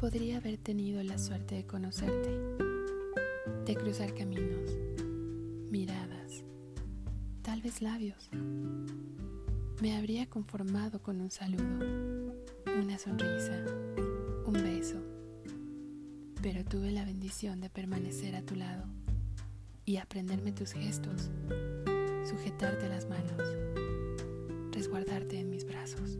Podría haber tenido la suerte de conocerte, de cruzar caminos, miradas, tal vez labios. Me habría conformado con un saludo, una sonrisa, un beso, pero tuve la bendición de permanecer a tu lado y aprenderme tus gestos, sujetarte las manos, resguardarte en mis brazos.